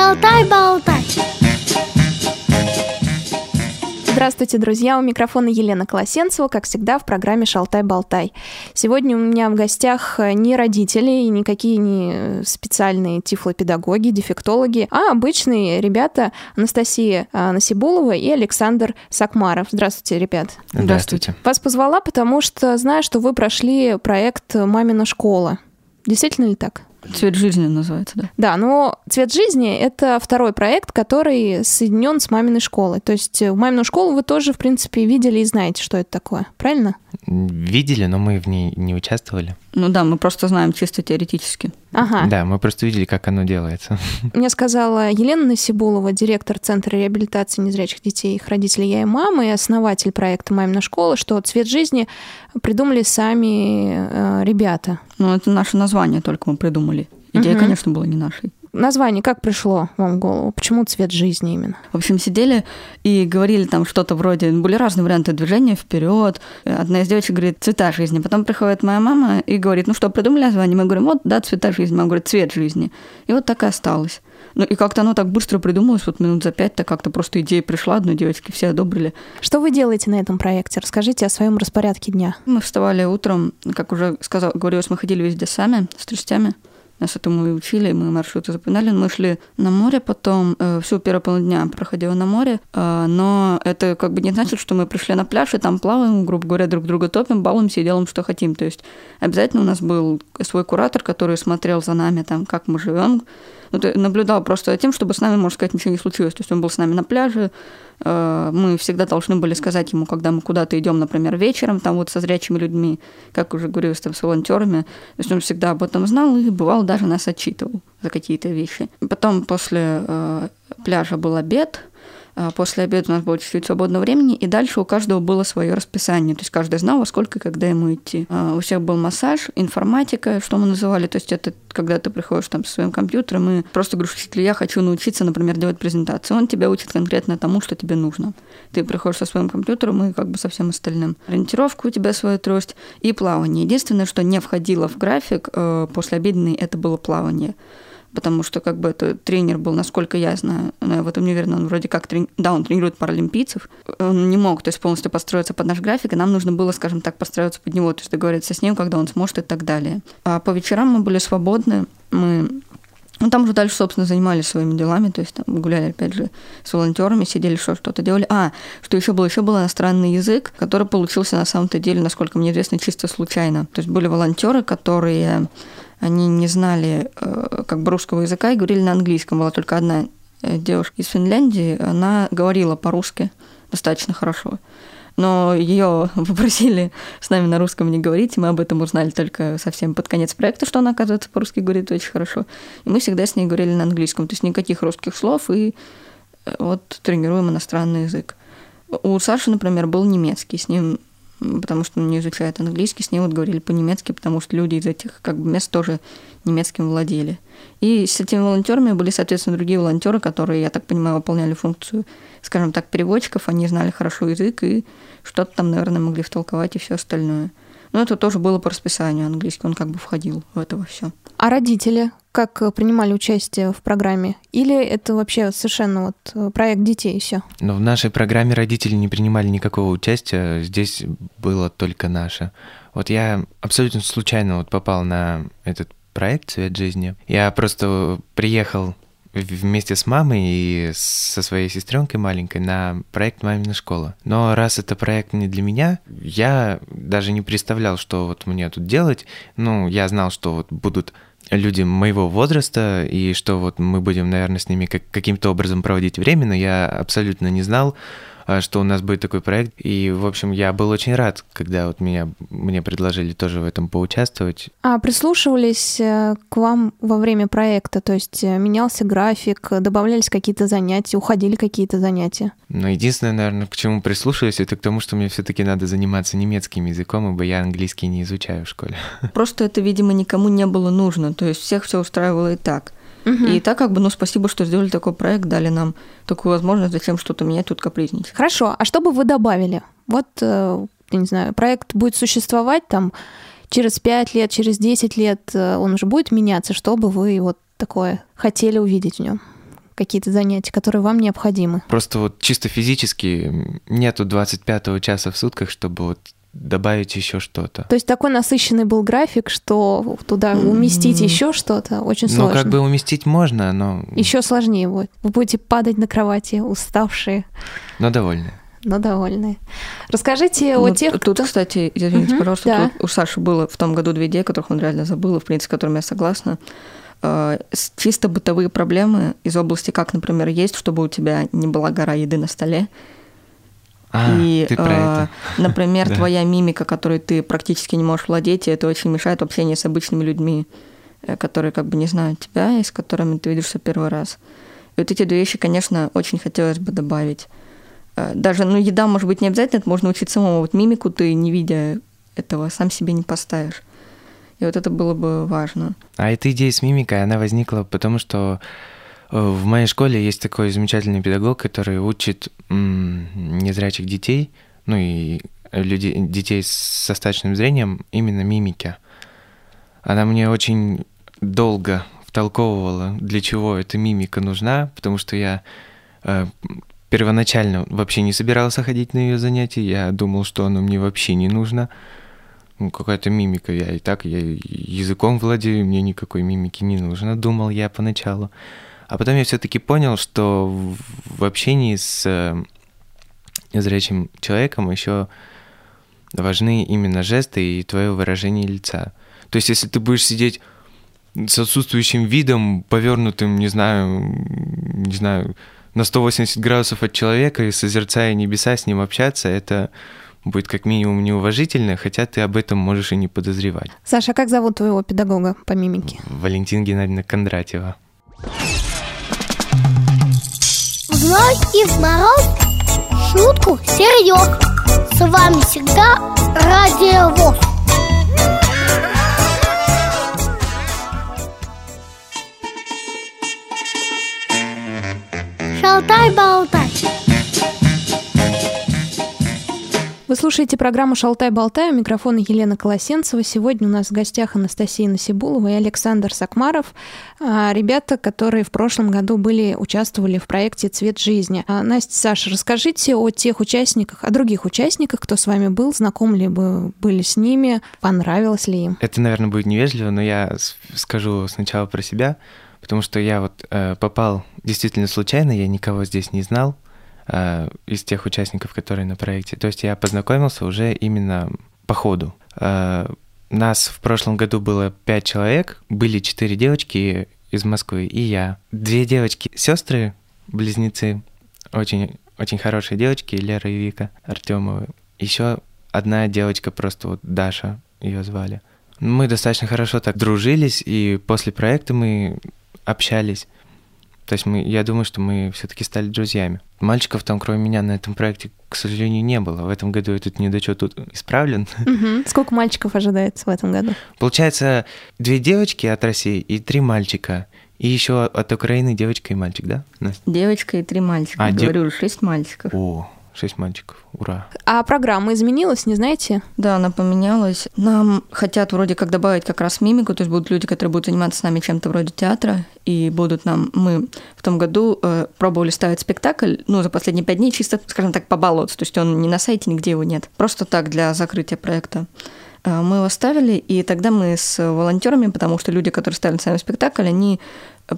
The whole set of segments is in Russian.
Шалтай-болтай. Здравствуйте, друзья! У микрофона Елена Колосенцева, как всегда, в программе «Шалтай-болтай». Сегодня у меня в гостях не родители и никакие не специальные тифлопедагоги, дефектологи, а обычные ребята Анастасия а, Насибулова и Александр Сакмаров. Здравствуйте, ребят. Здравствуйте. Вас позвала, потому что знаю, что вы прошли проект «Мамина школа». Действительно ли так? Цвет жизни называется, да. Да, но «Цвет жизни» — это второй проект, который соединен с маминой школой. То есть в мамину школу вы тоже, в принципе, видели и знаете, что это такое, правильно? Видели, но мы в ней не участвовали. Ну да, мы просто знаем чисто теоретически. Ага. Да, мы просто видели, как оно делается. Мне сказала Елена Насибулова, директор Центра реабилитации незрячих детей, их родителей «Я и мама» и основатель проекта «Мамина школа», что «Цвет жизни» придумали сами э, ребята. Ну, это наше название только мы придумали. Идея, Мгм. конечно, была не нашей. Название как пришло вам в голову? Почему «Цвет жизни» именно? В общем, сидели и говорили там что-то вроде... Были разные варианты движения вперед. Одна из девочек говорит «цвета жизни». Потом приходит моя мама и говорит, ну что, придумали название? Мы говорим, вот, да, «цвета жизни». Мама говорит, «цвет жизни». И вот так и осталось. Ну и как-то оно так быстро придумалось, вот минут за пять-то как-то просто идея пришла одной девочке, все одобрили. Что вы делаете на этом проекте? Расскажите о своем распорядке дня. Мы вставали утром, как уже сказал, говорилось, мы ходили везде сами, с тростями. Нас этому и учили, мы маршруты запоминали. Мы шли на море потом, э, всю первую половину дня проходила на море, э, но это как бы не значит, что мы пришли на пляж и там плаваем, грубо говоря, друг друга топим, балуемся и делаем, что хотим. То есть обязательно у нас был свой куратор, который смотрел за нами, там, как мы живем, наблюдал просто тем, чтобы с нами, можно сказать, ничего не случилось. То есть он был с нами на пляже, э, мы всегда должны были сказать ему, когда мы куда-то идем, например, вечером, там вот со зрячими людьми, как уже говорилось, там с волонтерами. То есть он всегда об этом знал и бывал даже нас отчитывал за какие-то вещи. Потом после э, пляжа был обед, После обеда у нас было чуть-чуть свободного времени, и дальше у каждого было свое расписание. То есть каждый знал, во сколько и когда ему идти. А У всех был массаж, информатика, что мы называли. То есть это когда ты приходишь там со своим компьютером и просто говоришь учителю, я хочу научиться, например, делать презентацию. Он тебя учит конкретно тому, что тебе нужно. Ты приходишь со своим компьютером и как бы со всем остальным. Ориентировка у тебя своя трость и плавание. Единственное, что не входило в график э, послеобеденный, это было плавание потому что как бы это тренер был, насколько я знаю, но я в этом не уверена, он вроде как, трени... да, он тренирует паралимпийцев, он не мог, то есть полностью построиться под наш график, и нам нужно было, скажем так, построиться под него, то есть договориться с ним, когда он сможет и так далее. А по вечерам мы были свободны, мы ну, там уже дальше, собственно, занимались своими делами, то есть там гуляли, опять же, с волонтерами, сидели, что что-то делали. А, что еще было? Еще был иностранный язык, который получился на самом-то деле, насколько мне известно, чисто случайно. То есть были волонтеры, которые они не знали э, как бы русского языка и говорили на английском. Была только одна э, девушка из Финляндии, она говорила по-русски достаточно хорошо. Но ее попросили с нами на русском не говорить, и мы об этом узнали только совсем под конец проекта, что она, оказывается, по-русски говорит очень хорошо. И мы всегда с ней говорили на английском, то есть никаких русских слов, и э, вот тренируем иностранный язык. У Саши, например, был немецкий, с ним потому что он не изучает английский, с ним вот говорили по-немецки, потому что люди из этих как бы мест тоже немецким владели. И с этими волонтерами были, соответственно, другие волонтеры, которые, я так понимаю, выполняли функцию, скажем так, переводчиков, они знали хорошо язык и что-то там, наверное, могли втолковать и все остальное. Но это тоже было по расписанию английский, он как бы входил в это все. А родители как э, принимали участие в программе? Или это вообще совершенно вот э, проект детей и все? Но в нашей программе родители не принимали никакого участия, здесь было только наше. Вот я абсолютно случайно вот попал на этот проект «Цвет жизни». Я просто приехал вместе с мамой и со своей сестренкой маленькой на проект «Мамина школа». Но раз это проект не для меня, я даже не представлял, что вот мне тут делать. Ну, я знал, что вот будут люди моего возраста, и что вот мы будем, наверное, с ними как, каким-то образом проводить время, но я абсолютно не знал, что у нас будет такой проект. И, в общем, я был очень рад, когда вот меня, мне предложили тоже в этом поучаствовать. А прислушивались э, к вам во время проекта? То есть э, менялся график, добавлялись какие-то занятия, уходили какие-то занятия? Но единственное, наверное, к чему прислушиваюсь, это к тому, что мне все-таки надо заниматься немецким языком, ибо я английский не изучаю в школе. Просто это, видимо, никому не было нужно. То есть всех все устраивало и так. Мгм. И так как бы, ну, спасибо, что сделали такой проект, дали нам такую возможность, зачем что-то менять, тут капризничать. Хорошо, а что бы вы добавили? Вот, э, я не знаю, проект будет существовать там через 5 лет, через 10 лет, э, он уже будет меняться. Что бы вы вот такое хотели увидеть в нем? какие-то занятия, которые вам необходимы? Просто вот чисто физически нету 25 часа в сутках, чтобы вот добавить еще что-то. То есть такой насыщенный был график, что туда уместить еще что-то очень сложно. Ну, как бы уместить можно, но... Еще сложнее будет. Вы будете падать на кровати, уставшие. Но довольны. Но довольны. Расскажите ну, о тех, Тут, кто... кстати, извините, угу, пожалуйста, да. тут у Саши было в том году две идеи, которых он реально забыл, и, в принципе, с которыми я согласна. Э, чисто бытовые проблемы из области, как, например, есть, чтобы у тебя не была гора еды на столе, а, и, ты про э, это. например, да. твоя мимика, которой ты практически не можешь владеть, и это очень мешает общению с обычными людьми, э, которые как бы не знают тебя и с которыми ты видишься первый раз. И вот эти две вещи, конечно, очень хотелось бы добавить. Э, даже, ну, еда, может быть, не обязательно, это можно учить самому. Вот мимику ты, не видя этого, сам себе не поставишь. И вот это было бы важно. А эта идея с мимикой, она возникла потому, что в моей школе есть такой замечательный педагог, который учит незрячих детей, ну и людей, детей с остаточным зрением именно мимике. Она мне очень долго втолковывала, для чего эта мимика нужна, потому что я э, первоначально вообще не собирался ходить на ее занятия, я думал, что оно мне вообще не нужно. Ну, какая-то мимика, я и так, я языком владею, мне никакой мимики не нужно, думал я поначалу. А потом я все-таки понял, что в общении с э, зрячим человеком еще важны именно жесты и твое выражение лица. То есть, если ты будешь сидеть с отсутствующим видом, повернутым, не знаю, не знаю, на 180 градусов от человека и созерцая небеса, с ним общаться, это будет как минимум неуважительно, хотя ты об этом можешь и не подозревать. Саша, а как зовут твоего педагога по мимике? Валентина Геннадьевна Кондратьева. И в мороз Шутку серьез С вами всегда Радио ВОЗ Шалтай-болтай Вы слушаете программу «Шалтай-болтай». У микрофона Елена Колосенцева. Сегодня у нас в гостях Анастасия Насибулова и Александр Сакмаров. А, ребята, которые в прошлом году были, участвовали в проекте «Цвет жизни». А, Настя, Саша, расскажите о тех участниках, о других участниках, кто с вами был, знаком ли вы были с ними, понравилось ли им? Это, наверное, будет невежливо, но я скажу сначала про себя, потому что я вот э, попал действительно случайно, я никого здесь не знал, Э, из тех участников, которые на проекте. То есть я познакомился уже именно по ходу. Э, нас в прошлом году было пять человек, были четыре девочки из Москвы и я. Две девочки, сестры, близнецы, очень, очень хорошие девочки, Лера и Вика Артемовы. Еще одна девочка, просто вот Даша ее звали. Мы достаточно хорошо так дружились, и после проекта мы общались. То есть мы, я думаю, что мы все-таки стали друзьями. Мальчиков там, кроме меня, на этом проекте, к сожалению, не было. В этом году этот недочет тут исправлен. Угу. Сколько мальчиков ожидается в этом году? Получается, две девочки от России и три мальчика. И еще от Украины девочка и мальчик, да? Настя? Девочка и три мальчика. А, Говорю, де... шесть мальчиков. О, Шесть мальчиков. Ура. А программа изменилась, не знаете? Да, она поменялась. Нам хотят вроде как добавить как раз мимику, то есть будут люди, которые будут заниматься с нами чем-то вроде театра, и будут нам... Мы в том году э, пробовали ставить спектакль, ну, за последние пять дней чисто, скажем так, побаловаться, то есть он не на сайте, нигде его нет. Просто так, для закрытия проекта. Э, мы его ставили, и тогда мы с волонтерами, потому что люди, которые ставили сами спектакль, они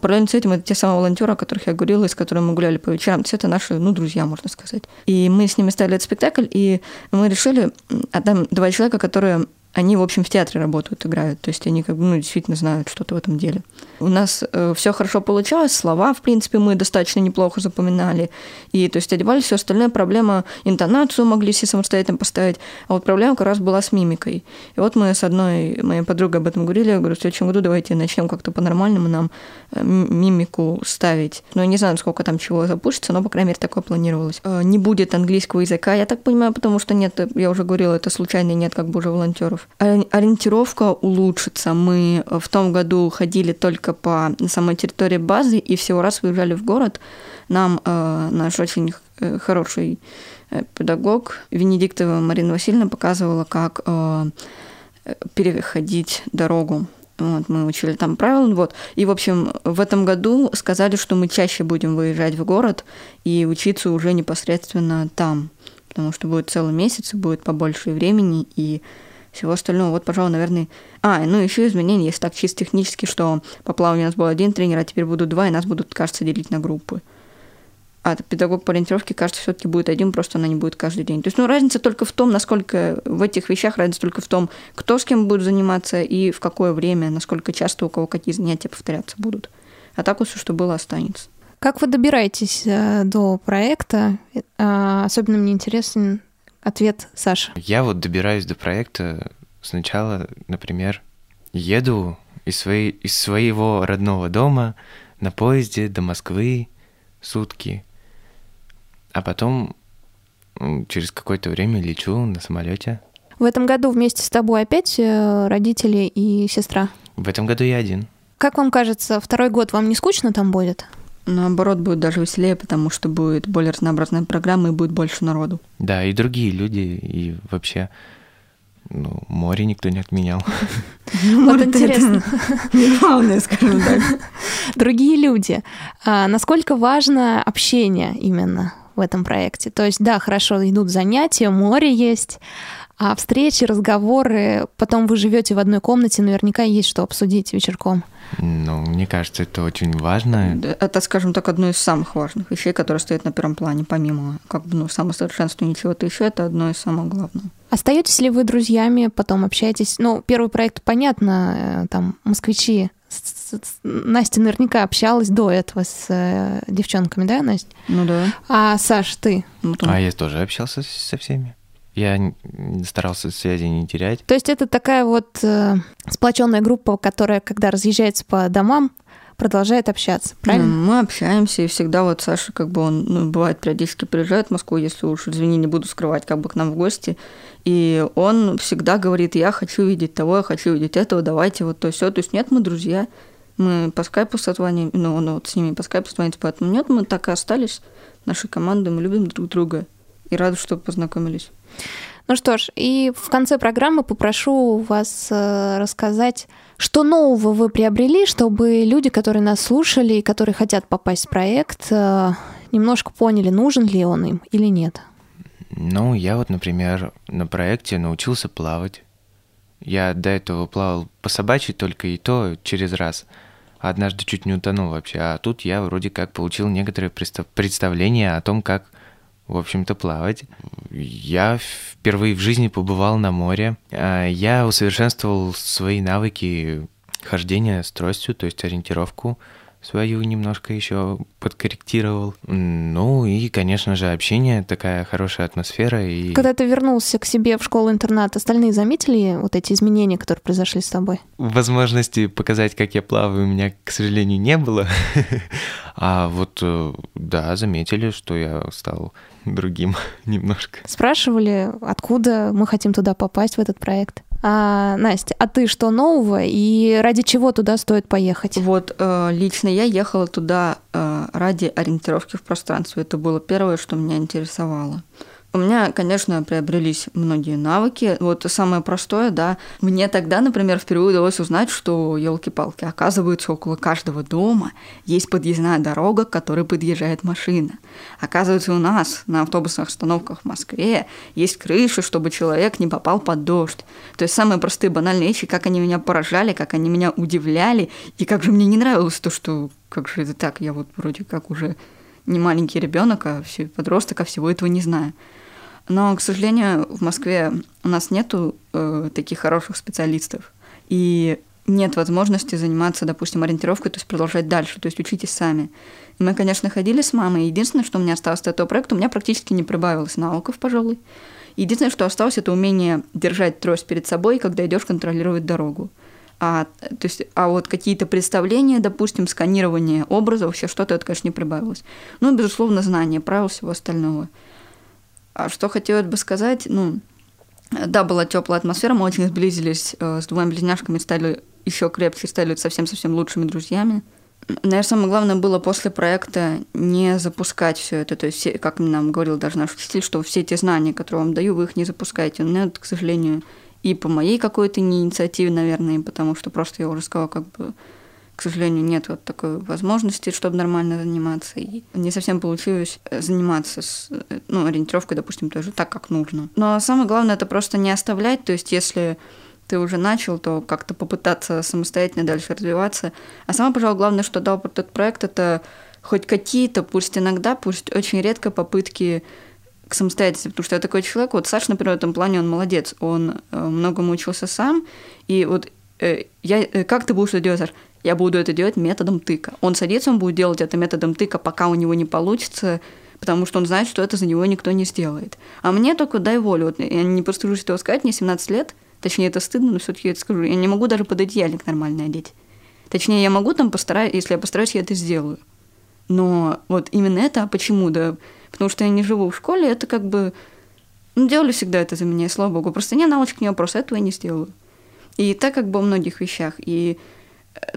Параллельно с этим это те самые волонтеры, о которых я говорила, и с которыми мы гуляли по вечерам. Есть это наши, ну, друзья, можно сказать. И мы с ними ставили этот спектакль, и мы решили, а там два человека, которые они, в общем, в театре работают, играют. То есть они как бы, ну, действительно знают что-то в этом деле. У нас э, все хорошо получалось, слова, в принципе, мы достаточно неплохо запоминали. И, то есть, одевались, все остальное проблема, интонацию могли все самостоятельно поставить. А вот проблема как раз была с мимикой. И вот мы с одной моей подругой об этом говорили, я говорю, в следующем году давайте начнем как-то по-нормальному нам э, мимику ставить. Ну, я не знаю, сколько там чего запустится, но, по крайней мере, такое планировалось. Э, не будет английского языка, я так понимаю, потому что нет, я уже говорила, это случайно нет как бы уже волонтеров Ориентировка улучшится. Мы в том году ходили только по самой территории базы и всего раз выезжали в город. Нам э, наш очень э, хороший э, педагог Венедиктова Марина Васильевна показывала, как э, переходить дорогу Вот, мы учили там правила. Вот. И, в общем, в этом году сказали, что мы чаще будем выезжать в город и учиться уже непосредственно там. Потому что будет целый месяц, и будет побольше времени, и всего остального. Вот, пожалуй, наверное... А, ну еще изменения есть так чисто технически, что по плаванию у нас был один тренер, а теперь будут два, и нас будут, кажется, делить на группы. А педагог по ориентировке, кажется, все-таки будет один, просто она не будет каждый день. То есть, ну, разница только в том, насколько в этих вещах разница только в том, кто с кем будет заниматься и в какое время, насколько часто у кого какие занятия повторяться будут. А так вот все, что было, останется. Как вы добираетесь э, до проекта? Э, особенно мне интересен ответ Саши. Я вот добираюсь до проекта сначала, например, еду из, своей, из своего родного дома на поезде до Москвы сутки, а потом через какое-то время лечу на самолете. В этом году вместе с тобой опять э, родители и сестра? В этом году я один. Как вам кажется, второй год вам не скучно там будет? Наоборот, будет даже веселее, потому что будет более разнообразная программа и будет больше народу. Да, и другие люди, и вообще ну, море никто не отменял. Вот интересно. Главное, скажем так. Другие люди. А насколько важно общение именно в этом проекте? То есть, да, хорошо, идут занятия, море есть, а встречи, разговоры, потом вы живете в одной комнате, наверняка есть что обсудить вечерком. Ну, мне кажется, это очень важно. Это, скажем так, одно из самых важных вещей, которое стоит на первом плане, помимо как бы, ну, самосовершенствования чего-то еще, это одно из самых главных. Остаетесь ли вы друзьями, потом общаетесь? Ну, первый проект, понятно, э, там, москвичи. Настя наверняка общалась до этого с э, девчонками, да, Настя? Ну да. А Саш, ты? Ну, там... А я тоже общался со всеми. Я старался связи не терять. То есть это такая вот э, сплоченная группа, которая, когда разъезжается по домам, продолжает общаться, правильно? Ну, мы общаемся, и всегда вот Саша, как бы он, ну, бывает, периодически приезжает в Москву, если уж, извини, не буду скрывать, как бы к нам в гости, и он всегда говорит, я хочу видеть того, я хочу видеть этого, давайте вот то все. То есть нет, мы друзья, мы по скайпу созваниваем, ну, он вот с ними по скайпу созванивается, поэтому нет, мы так и остались, нашей командой, мы любим друг друга и рады, что познакомились. Ну что ж, и в конце программы попрошу вас э, рассказать, что нового вы приобрели, чтобы люди, которые нас слушали и которые хотят попасть в проект, э, немножко поняли, нужен ли он им или нет. Ну, я вот, например, на проекте научился плавать. Я до этого плавал по собачьей только и то через раз. Однажды чуть не утонул вообще. А тут я вроде как получил некоторое представление о том, как в общем-то, плавать. Я впервые в жизни побывал на море. А, я усовершенствовал свои навыки хождения с тростью, то есть ориентировку свою немножко еще подкорректировал. Ну и, конечно же, общение, такая хорошая атмосфера. И... Когда ты вернулся к себе в школу-интернат, остальные заметили вот эти изменения, которые произошли с тобой? Возможности показать, как я плаваю, у меня, к сожалению, не было. А вот, э, да, заметили, что я стал другим немножко. Спрашивали, откуда мы хотим туда попасть, в этот проект? А, Настя, а ты что нового и ради чего туда стоит поехать? Вот э, лично я ехала туда э, ради ориентировки в пространстве. Это было первое, что меня интересовало. У меня, конечно, приобрелись многие навыки. Вот самое простое, да, мне тогда, например, впервые удалось узнать, что, елки-палки, оказывается, около каждого дома есть подъездная дорога, к которой подъезжает машина. Оказывается, у нас на автобусных остановках в Москве есть крыша, чтобы человек не попал под дождь. То есть самые простые банальные вещи, как они меня поражали, как они меня удивляли, и как же мне не нравилось то, что как же это так, я вот вроде как уже не маленький ребенок, а все подросток, а всего этого не знаю. Но, к сожалению, в Москве у нас нету э, таких хороших специалистов. И нет возможности заниматься, допустим, ориентировкой, то есть продолжать дальше, то есть учитесь сами. Мы, конечно, ходили с мамой. Единственное, что у меня осталось от этого проекта, у меня практически не прибавилось навыков, пожалуй. Единственное, что осталось, это умение держать трость перед собой, когда идешь контролировать дорогу. А, то есть, а вот какие-то представления, допустим, сканирование образов, все что-то, это, конечно, не прибавилось. Ну, безусловно, знание правил всего остального. А что хотелось бы сказать, ну, да, была теплая атмосфера, мы очень сблизились э, с двумя близняшками, стали еще крепче, стали совсем-совсем лучшими друзьями. Наверное, самое главное было после проекта не запускать все это. То есть, как нам говорил даже наш учитель, что все эти знания, которые вам даю, вы их не запускаете. Но это, к сожалению, и по моей какой-то инициативе, наверное, потому что просто я уже сказала, как бы, к сожалению, нет вот такой возможности, чтобы нормально заниматься. И не совсем получилось заниматься с ну, ориентировкой, допустим, тоже так, как нужно. Но самое главное это просто не оставлять. То есть, если ты уже начал, то как-то попытаться самостоятельно дальше развиваться. А самое, пожалуй, главное, что дал этот проект, это хоть какие-то, пусть иногда, пусть очень редко попытки к самостоятельности, потому что я такой человек, вот Саша, например, в этом плане, он молодец, он э, многому учился сам, и вот э, я, э, как ты будешь делать, Саш? Я буду это делать методом тыка. Он садится, он будет делать это методом тыка, пока у него не получится, потому что он знает, что это за него никто не сделает. А мне только дай волю. Вот я не постыжусь этого сказать, мне 17 лет, точнее, это стыдно, но все таки я это скажу. Я не могу даже под одеяльник нормально одеть. Точнее, я могу там постараюсь, если я постараюсь, я это сделаю. Но вот именно это, а почему, да, потому что я не живу в школе, это как бы, ну, делали всегда это за меня, слава богу, просто не навычек, не вопрос, этого я не сделаю. И так как бы во многих вещах. И,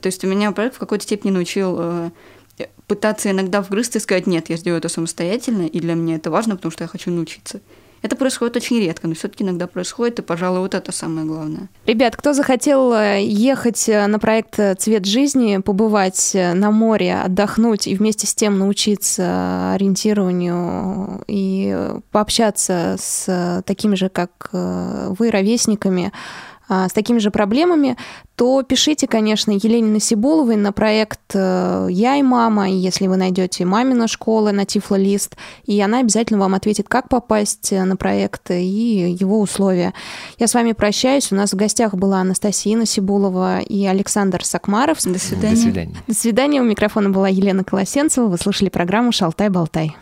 то есть у меня проект в какой-то степени научил э, пытаться иногда вгрызться и сказать, нет, я сделаю это самостоятельно, и для меня это важно, потому что я хочу научиться. Это происходит очень редко, но все-таки иногда происходит, и, пожалуй, вот это самое главное. Ребят, кто захотел э, ехать э, на проект «Цвет жизни», побывать э, на море, отдохнуть и вместе с тем научиться ориентированию и пообщаться с такими же, как вы, ровесниками, с такими же проблемами, то пишите, конечно, Елене Насибуловой на проект э, «Я и мама», если вы найдете «Мамина школа» на Тифло-лист, и она обязательно вам ответит, как попасть на проект и его условия. Я с вами прощаюсь. У нас в гостях была Анастасия Насибулова и Александр Сакмаров. До свидания. До свидания. До свидания. У микрофона была Елена Колосенцева. Вы слушали программу «Шалтай-болтай».